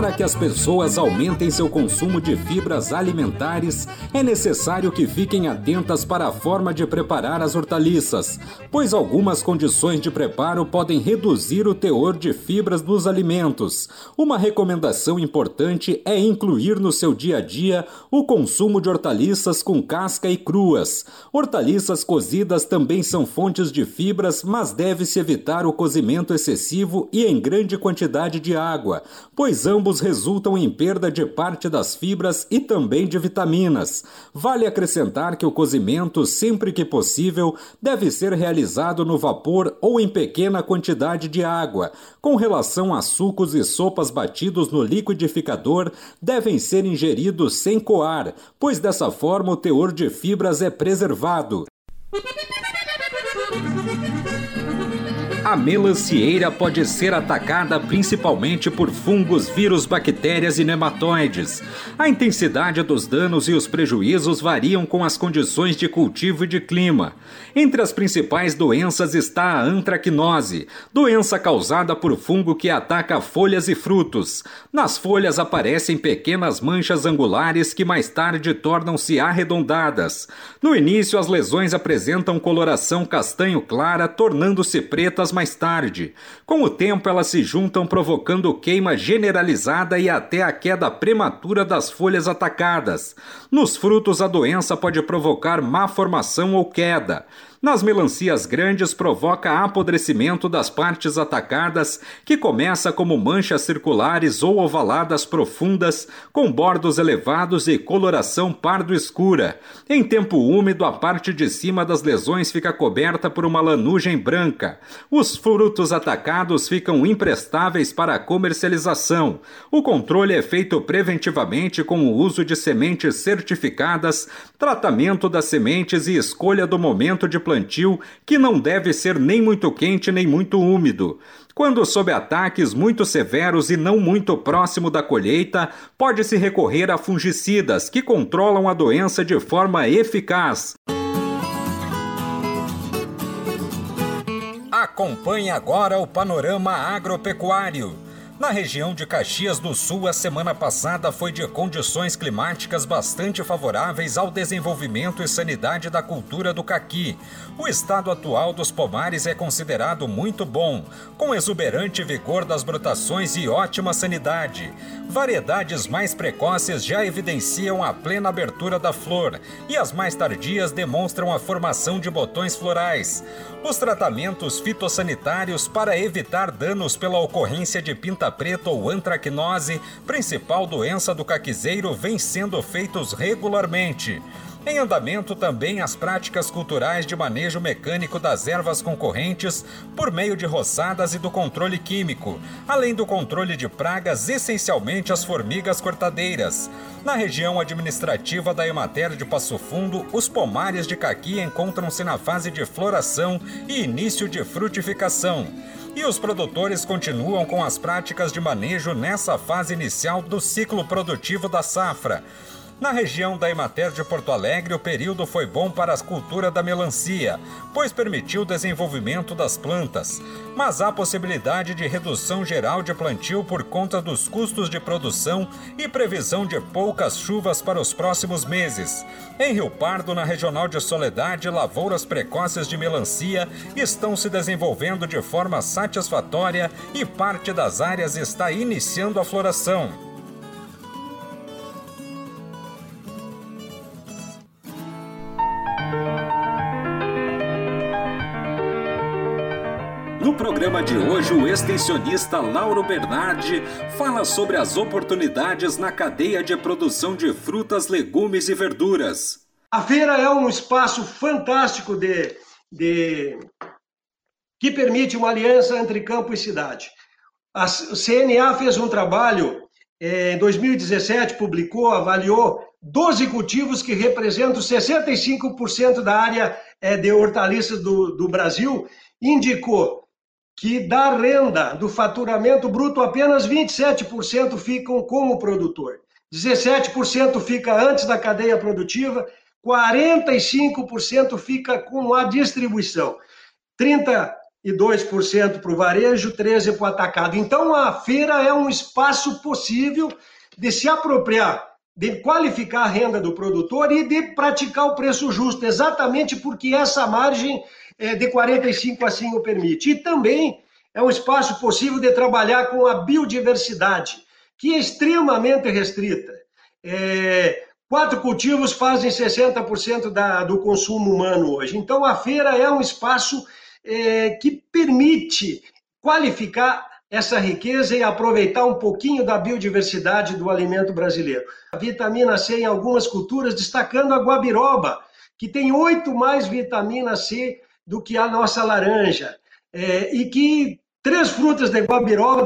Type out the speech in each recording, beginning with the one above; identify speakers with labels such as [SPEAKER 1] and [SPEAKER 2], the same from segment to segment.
[SPEAKER 1] Para que as pessoas aumentem seu consumo de fibras alimentares, é necessário que fiquem atentas para a forma de preparar as hortaliças, pois algumas condições de preparo podem reduzir o teor de fibras dos alimentos. Uma recomendação importante é incluir no seu dia a dia o consumo de hortaliças com casca e cruas. Hortaliças cozidas também são fontes de fibras, mas deve-se evitar o cozimento excessivo e em grande quantidade de água, pois ambos ambos resultam em perda de parte das fibras e também de vitaminas. Vale acrescentar que o cozimento, sempre que possível, deve ser realizado no vapor ou em pequena quantidade de água. Com relação a sucos e sopas batidos no liquidificador, devem ser ingeridos sem coar, pois dessa forma o teor de fibras é preservado. A melancieira pode ser atacada principalmente por fungos, vírus, bactérias e nematóides. A intensidade dos danos e os prejuízos variam com as condições de cultivo e de clima. Entre as principais doenças está a antracnose, doença causada por fungo que ataca folhas e frutos. Nas folhas aparecem pequenas manchas angulares que mais tarde tornam-se arredondadas. No início, as lesões apresentam coloração castanho clara, tornando-se pretas mais tarde. Com o tempo, elas se juntam provocando queima generalizada e até a queda prematura das folhas atacadas. Nos frutos, a doença pode provocar má formação ou queda. Nas melancias grandes, provoca apodrecimento das partes atacadas, que começa como manchas circulares ou ovaladas profundas, com bordos elevados e coloração pardo-escura. Em tempo úmido, a parte de cima das lesões fica coberta por uma lanugem branca. Os frutos atacados ficam imprestáveis para a comercialização. O controle é feito preventivamente com o uso de sementes certificadas, tratamento das sementes e escolha do momento de plantio que não deve ser nem muito quente nem muito úmido. Quando sob ataques muito severos e não muito próximo da colheita, pode-se recorrer a fungicidas que controlam a doença de forma eficaz. Acompanhe agora o panorama agropecuário. Na região de Caxias do Sul, a semana passada foi de condições climáticas bastante favoráveis ao desenvolvimento e sanidade da cultura do caqui. O estado atual dos pomares é considerado muito bom, com exuberante vigor das brotações e ótima sanidade. Variedades mais precoces já evidenciam a plena abertura da flor e as mais tardias demonstram a formação de botões florais. Os tratamentos fitossanitários para evitar danos pela ocorrência de pinta preta ou antracnose, principal doença do caquizeiro, vêm sendo feitos regularmente. Em andamento também as práticas culturais de manejo mecânico das ervas concorrentes por meio de roçadas e do controle químico, além do controle de pragas, essencialmente as formigas cortadeiras. Na região administrativa da Emater de Passo Fundo, os pomares de caqui encontram-se na fase de floração e início de frutificação. E os produtores continuam com as práticas de manejo nessa fase inicial do ciclo produtivo da safra. Na região da Emater de Porto Alegre, o período foi bom para a cultura da melancia, pois permitiu o desenvolvimento das plantas. Mas há possibilidade de redução geral de plantio por conta dos custos de produção e previsão de poucas chuvas para os próximos meses. Em Rio Pardo, na regional de Soledade, lavouras precoces de melancia estão se desenvolvendo de forma satisfatória e parte das áreas está iniciando a floração. Programa de hoje, o extensionista Lauro Bernardi fala sobre as oportunidades na cadeia de produção de frutas, legumes e verduras.
[SPEAKER 2] A feira é um espaço fantástico de, de que permite uma aliança entre campo e cidade. A CNA fez um trabalho em 2017, publicou, avaliou 12 cultivos que representam 65% da área de hortaliças do, do Brasil, indicou que da renda do faturamento bruto, apenas 27% ficam como produtor, 17% fica antes da cadeia produtiva, 45% fica com a distribuição, 32% para o varejo, 13% para o atacado. Então, a feira é um espaço possível de se apropriar, de qualificar a renda do produtor e de praticar o preço justo, exatamente porque essa margem é, de 45 assim o permite. E também é um espaço possível de trabalhar com a biodiversidade, que é extremamente restrita. É, quatro cultivos fazem 60% da, do consumo humano hoje. Então, a feira é um espaço é, que permite qualificar essa riqueza e aproveitar um pouquinho da biodiversidade do alimento brasileiro. A vitamina C em algumas culturas, destacando a guabiroba, que tem oito mais vitamina C do que a nossa laranja. É, e que três frutas de guabiroba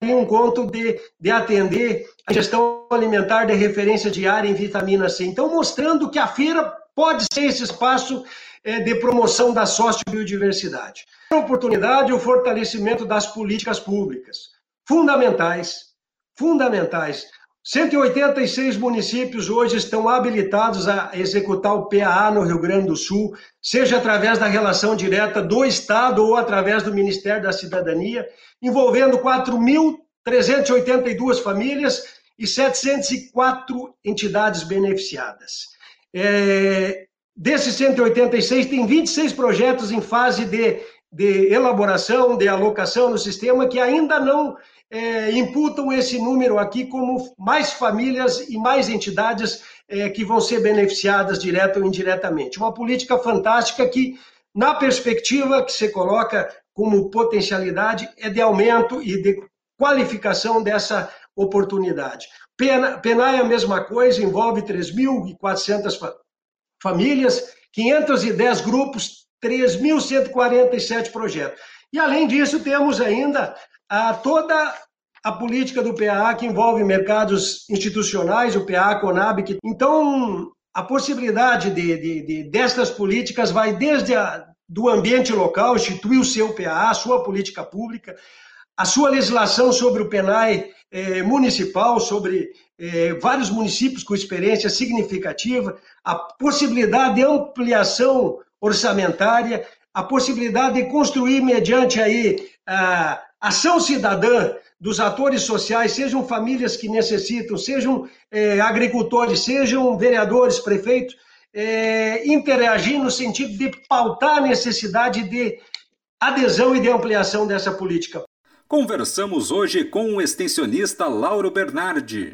[SPEAKER 2] dariam conta de, de atender a gestão alimentar de referência diária em vitamina C. Então, mostrando que a feira pode ser esse espaço de promoção da sociobiodiversidade. A oportunidade o fortalecimento das políticas públicas, fundamentais, fundamentais. 186 municípios hoje estão habilitados a executar o PAA no Rio Grande do Sul, seja através da relação direta do Estado ou através do Ministério da Cidadania, envolvendo 4.382 famílias e 704 entidades beneficiadas. É, desses 186, tem 26 projetos em fase de, de elaboração, de alocação no sistema, que ainda não é, imputam esse número aqui como mais famílias e mais entidades é, que vão ser beneficiadas direto ou indiretamente. Uma política fantástica que, na perspectiva que você coloca como potencialidade, é de aumento e de qualificação dessa oportunidade. Penai é a mesma coisa, envolve 3.400 famílias, 510 grupos, 3.147 projetos. E, além disso, temos ainda a toda a política do PA que envolve mercados institucionais, o PA, a Conab. Que... Então, a possibilidade de, de, de, destas políticas vai desde a, do ambiente local, instituir o seu PA, a sua política pública, a sua legislação sobre o PENAI eh, municipal, sobre eh, vários municípios com experiência significativa, a possibilidade de ampliação orçamentária, a possibilidade de construir mediante aí a ação cidadã dos atores sociais, sejam famílias que necessitam, sejam eh, agricultores, sejam vereadores, prefeitos, eh, interagir no sentido de pautar a necessidade de adesão e de ampliação dessa política.
[SPEAKER 1] Conversamos hoje com o extensionista Lauro Bernardi.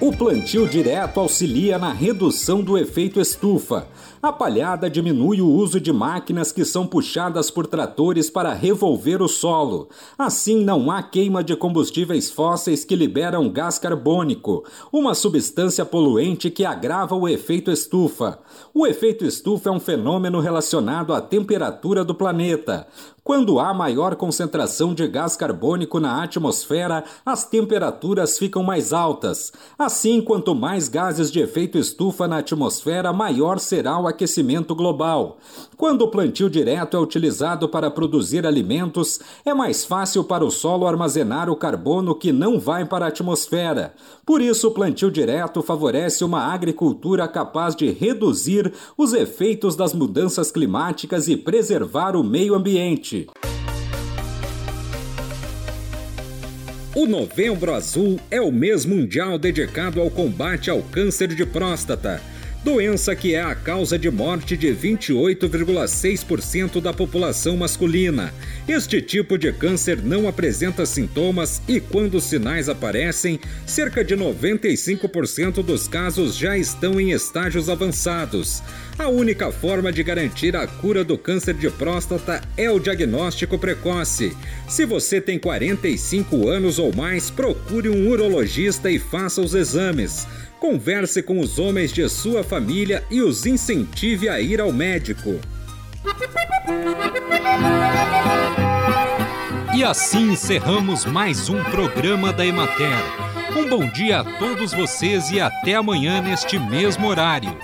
[SPEAKER 1] O plantio direto auxilia na redução do efeito estufa. A palhada diminui o uso de máquinas que são puxadas por tratores para revolver o solo. Assim, não há queima de combustíveis fósseis que liberam gás carbônico, uma substância poluente que agrava o efeito estufa. O efeito estufa é um fenômeno relacionado à temperatura do planeta. Quando há maior concentração de gás carbônico na atmosfera, as temperaturas ficam mais altas. Assim, quanto mais gases de efeito estufa na atmosfera, maior será o aquecimento global. Quando o plantio direto é utilizado para produzir alimentos, é mais fácil para o solo armazenar o carbono que não vai para a atmosfera. Por isso, o plantio direto favorece uma agricultura capaz de reduzir os efeitos das mudanças climáticas e preservar o meio ambiente. O Novembro Azul é o mês mundial dedicado ao combate ao câncer de próstata doença que é a causa de morte de 28,6% da população masculina. Este tipo de câncer não apresenta sintomas e, quando os sinais aparecem, cerca de 95% dos casos já estão em estágios avançados. A única forma de garantir a cura do câncer de próstata é o diagnóstico precoce. Se você tem 45 anos ou mais, procure um urologista e faça os exames. Converse com os homens de sua família e os incentive a ir ao médico. E assim encerramos mais um programa da Emater. Um bom dia a todos vocês e até amanhã neste mesmo horário.